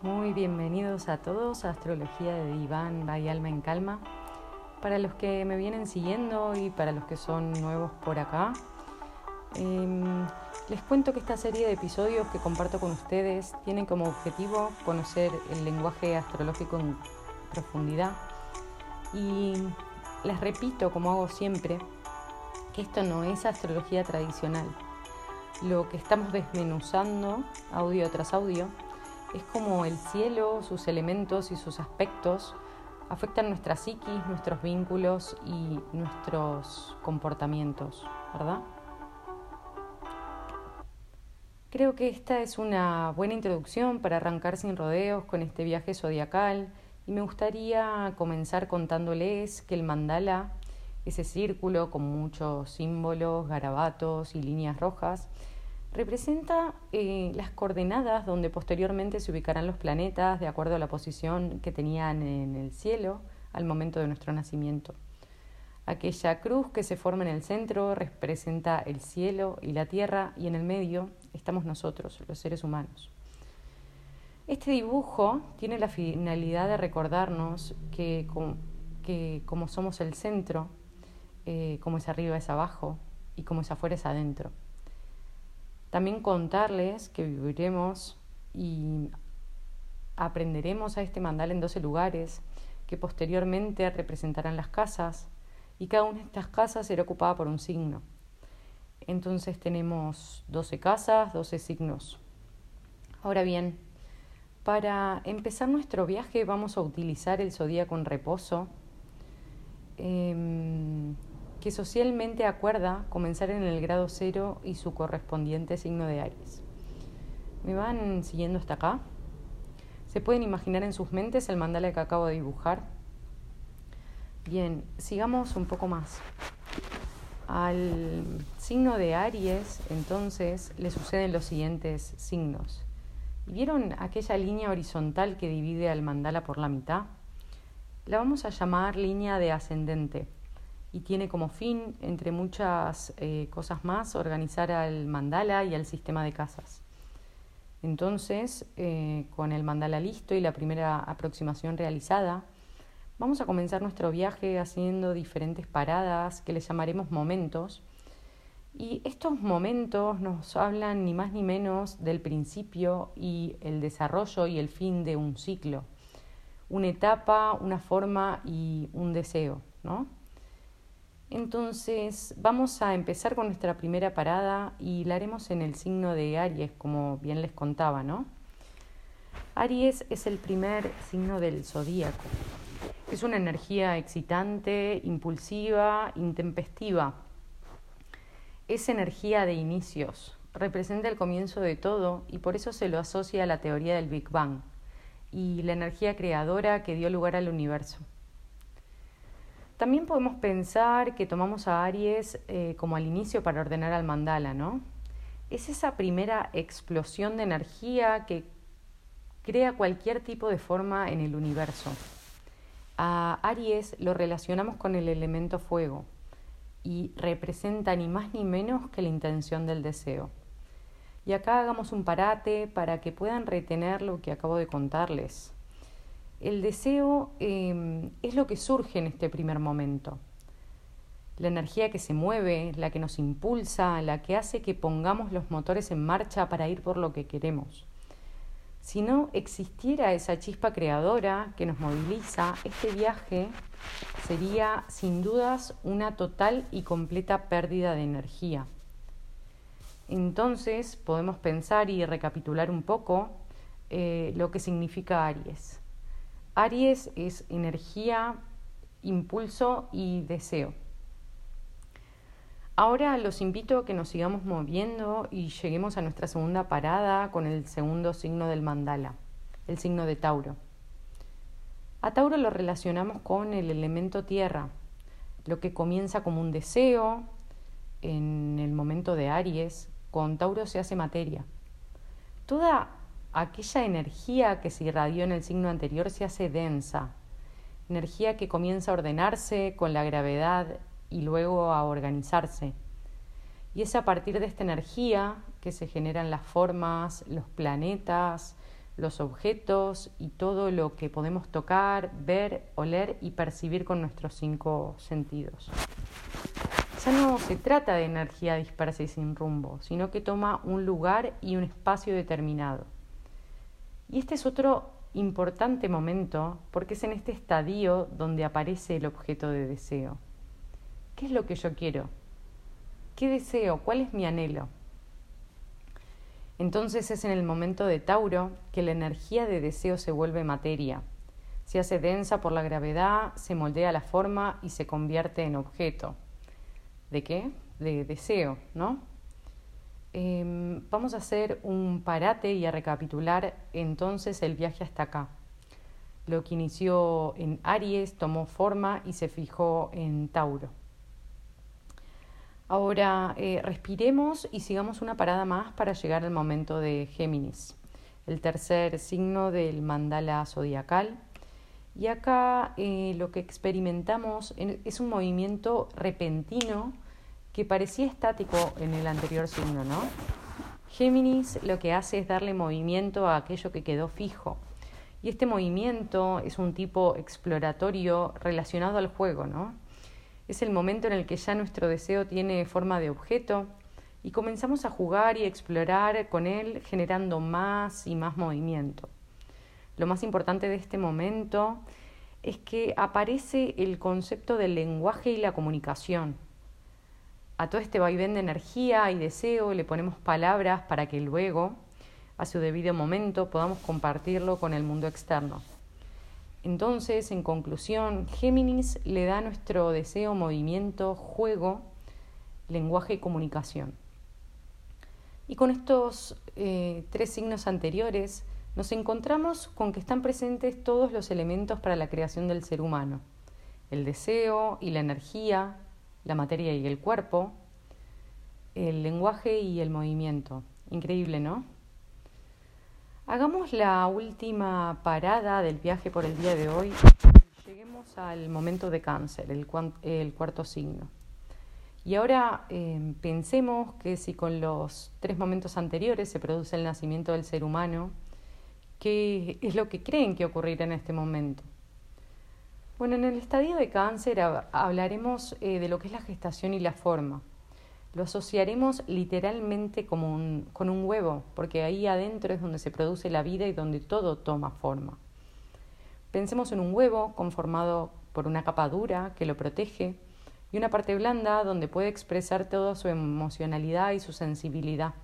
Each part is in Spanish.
Muy bienvenidos a todos a Astrología de Diván by Alma en Calma. Para los que me vienen siguiendo y para los que son nuevos por acá, em, les cuento que esta serie de episodios que comparto con ustedes tienen como objetivo conocer el lenguaje astrológico en profundidad. Y les repito, como hago siempre, que esto no es astrología tradicional. Lo que estamos desmenuzando audio tras audio es como el cielo, sus elementos y sus aspectos afectan nuestra psiquis, nuestros vínculos y nuestros comportamientos, ¿verdad? Creo que esta es una buena introducción para arrancar sin rodeos con este viaje zodiacal y me gustaría comenzar contándoles que el mandala, ese círculo con muchos símbolos, garabatos y líneas rojas, representa eh, las coordenadas donde posteriormente se ubicarán los planetas de acuerdo a la posición que tenían en el cielo al momento de nuestro nacimiento. Aquella cruz que se forma en el centro representa el cielo y la tierra y en el medio estamos nosotros, los seres humanos. Este dibujo tiene la finalidad de recordarnos que, como somos el centro, eh, como es arriba es abajo y como es afuera es adentro. También contarles que viviremos y aprenderemos a este mandal en 12 lugares que posteriormente representarán las casas y cada una de estas casas será ocupada por un signo. Entonces tenemos 12 casas, 12 signos. Ahora bien, para empezar nuestro viaje vamos a utilizar el zodíaco en reposo. Em, que socialmente acuerda comenzar en el grado cero y su correspondiente signo de Aries. ¿Me van siguiendo hasta acá? ¿Se pueden imaginar en sus mentes el mandala que acabo de dibujar? Bien, sigamos un poco más. Al signo de Aries, entonces, le suceden los siguientes signos. ¿Vieron aquella línea horizontal que divide al mandala por la mitad? La vamos a llamar línea de ascendente y tiene como fin, entre muchas eh, cosas más, organizar al mandala y al sistema de casas. Entonces, eh, con el mandala listo y la primera aproximación realizada, vamos a comenzar nuestro viaje haciendo diferentes paradas que le llamaremos momentos. Y estos momentos nos hablan ni más ni menos del principio y el desarrollo y el fin de un ciclo, una etapa, una forma y un deseo, ¿no? Entonces vamos a empezar con nuestra primera parada y la haremos en el signo de Aries, como bien les contaba, ¿no? Aries es el primer signo del zodíaco. Es una energía excitante, impulsiva, intempestiva. Es energía de inicios, representa el comienzo de todo y por eso se lo asocia a la teoría del Big Bang y la energía creadora que dio lugar al universo. También podemos pensar que tomamos a Aries eh, como al inicio para ordenar al mandala, ¿no? Es esa primera explosión de energía que crea cualquier tipo de forma en el universo. A Aries lo relacionamos con el elemento fuego y representa ni más ni menos que la intención del deseo. Y acá hagamos un parate para que puedan retener lo que acabo de contarles. El deseo em, es lo que surge en este primer momento. La energía que se mueve, la que nos impulsa, la que hace que pongamos los motores en marcha para ir por lo que queremos. Si no existiera esa chispa creadora que nos moviliza, este viaje sería sin dudas una total y completa pérdida de energía. Entonces podemos pensar y recapitular un poco eh, lo que significa Aries. Aries es energía, impulso y deseo. Ahora los invito a que nos sigamos moviendo y lleguemos a nuestra segunda parada con el segundo signo del mandala, el signo de Tauro. A Tauro lo relacionamos con el elemento tierra, lo que comienza como un deseo en el momento de Aries, con Tauro se hace materia. Toda aquella energía que se irradió en el signo anterior se hace densa, energía que comienza a ordenarse con la gravedad y luego a organizarse. Y es a partir de esta energía que se generan las formas, los planetas, los objetos y todo lo que podemos tocar, ver, oler y percibir con nuestros cinco sentidos. Ya no se trata de energía dispersa y sin rumbo, sino que toma un lugar y un espacio determinado. Y este es otro importante momento porque es en este estadio donde aparece el objeto de deseo. ¿Qué es lo que yo quiero? ¿Qué deseo? ¿Cuál es mi anhelo? Entonces es en el momento de Tauro que la energía de deseo se vuelve materia. Se hace densa por la gravedad, se moldea la forma y se convierte en objeto. ¿De qué? De deseo, ¿no? Em, vamos a hacer un parate y a recapitular entonces el viaje hasta acá. Lo que inició en Aries tomó forma y se fijó en Tauro. Ahora eh, respiremos y sigamos una parada más para llegar al momento de Géminis, el tercer signo del mandala zodiacal. Y acá eh, lo que experimentamos es un movimiento repentino que parecía estático en el anterior signo, ¿no? Géminis lo que hace es darle movimiento a aquello que quedó fijo. Y este movimiento es un tipo exploratorio relacionado al juego, ¿no? Es el momento en el que ya nuestro deseo tiene forma de objeto y comenzamos a jugar y explorar con él generando más y más movimiento. Lo más importante de este momento es que aparece el concepto del lenguaje y la comunicación. A todo este vaivén de energía y deseo le ponemos palabras para que luego, a su debido momento, podamos compartirlo con el mundo externo. Entonces, en conclusión, Géminis le da a nuestro deseo movimiento, juego, lenguaje y comunicación. Y con estos eh, tres signos anteriores nos encontramos con que están presentes todos los elementos para la creación del ser humano. El deseo y la energía, la materia y el cuerpo, el lenguaje y el movimiento. Increíble, ¿no? Hagamos la última parada del viaje por el día de hoy. Lleguemos al momento de cáncer, el, cuarto signo. Y ahora em, pensemos que si con los tres momentos anteriores se produce el nacimiento del ser humano, ¿qué es lo que creen que ocurrirá en este momento? Bueno, en el estadio de cáncer hablaremos eh, de lo que es la gestación y la forma lo asociaremos literalmente como con un huevo, porque ahí adentro es donde se produce la vida y donde todo toma forma. Pensemos en un huevo conformado por una capa dura que lo protege y una parte blanda donde puede expresar toda su emocionalidad y su sensibilidad.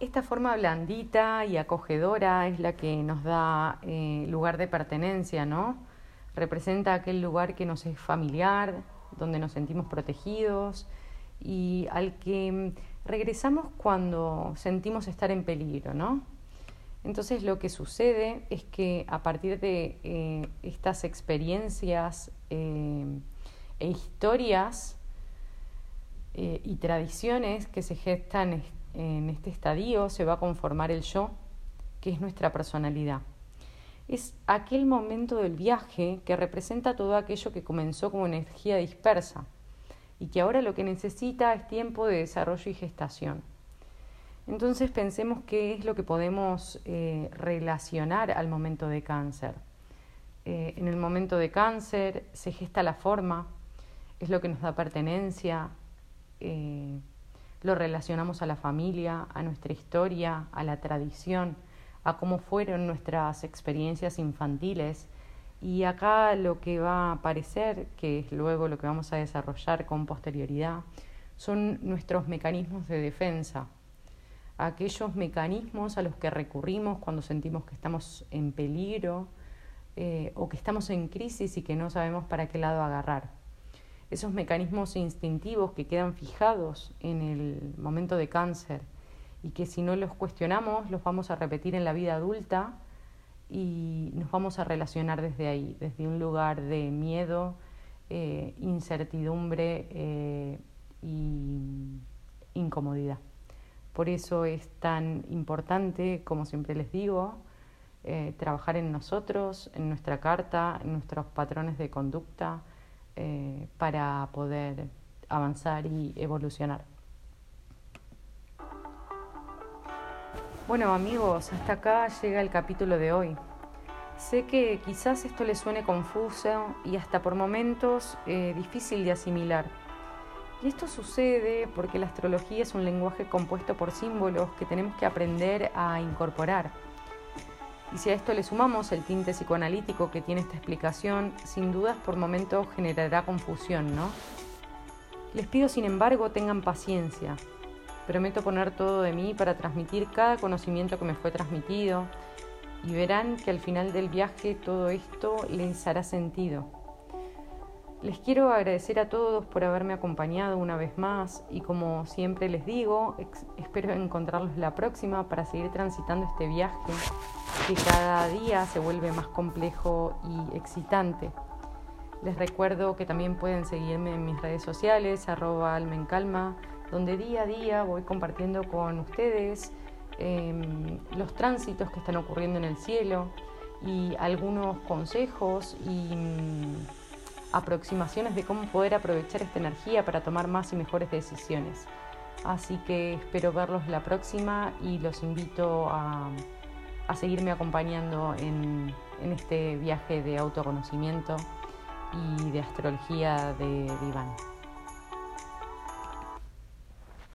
Esta forma blandita y acogedora es la que nos da eh, lugar de pertenencia, ¿no? Representa aquel lugar que nos es familiar, donde nos sentimos protegidos y al que mm, regresamos cuando sentimos estar en peligro, ¿no? Entonces lo que sucede es que a partir de eh, estas experiencias eh, e historias eh, y tradiciones que se gestan en este estadio, se va a conformar el yo, que es nuestra personalidad. Es aquel momento del viaje que representa todo aquello que comenzó como energía dispersa y que ahora lo que necesita es tiempo de desarrollo y gestación. Entonces pensemos qué es lo que podemos eh, relacionar al momento de cáncer. Eh, en el momento de cáncer se gesta la forma, es lo que nos da pertenencia, eh, lo relacionamos a la familia, a nuestra historia, a la tradición, a cómo fueron nuestras experiencias infantiles y acá lo que va a aparecer, que es luego lo que vamos a desarrollar con posterioridad, son nuestros mecanismos de defensa, aquellos mecanismos a los que recurrimos cuando sentimos que estamos en peligro eh, o que estamos en crisis y que no sabemos para qué lado agarrar. Esos mecanismos instintivos que quedan fijados en el momento de cáncer y que si no los cuestionamos los vamos a repetir en la vida adulta y nos vamos a relacionar desde ahí, desde un lugar de miedo, eh, incertidumbre e y incomodidad. Por eso es tan importante, como siempre les digo, eh, trabajar en nosotros, en nuestra carta, en nuestros patrones de conducta, para poder avanzar y evolucionar. Bueno amigos, hasta acá llega el capítulo de hoy. Sé que quizás esto les suene confuso y hasta por momentos eh, difícil de asimilar. Y esto sucede porque la astrología es un lenguaje compuesto por símbolos que tenemos que aprender a incorporar. Y si a esto le sumamos el tinte psicoanalítico que tiene esta explicación, sin dudas por momentos generará confusión, ¿no? Les pido sin embargo tengan paciencia. Prometo poner todo de mí para transmitir cada conocimiento que me fue transmitido y verán que al final del viaje todo esto les hará sentido. Les quiero agradecer a todos por haberme acompañado una vez más y como siempre les digo, espero encontrarlos la próxima para seguir transitando este viaje que cada día se vuelve más complejo y excitante. Les recuerdo que también pueden seguirme en mis redes sociales, arroba almencalma, donde día a día voy compartiendo con ustedes em, los tránsitos que están ocurriendo en el cielo y algunos consejos y mm, aproximaciones de cómo poder aprovechar esta energía para tomar más y mejores decisiones. Así que espero verlos la próxima y los invito a, seguirme acompañando en este viaje de autoconocimiento y de astrología de Iván.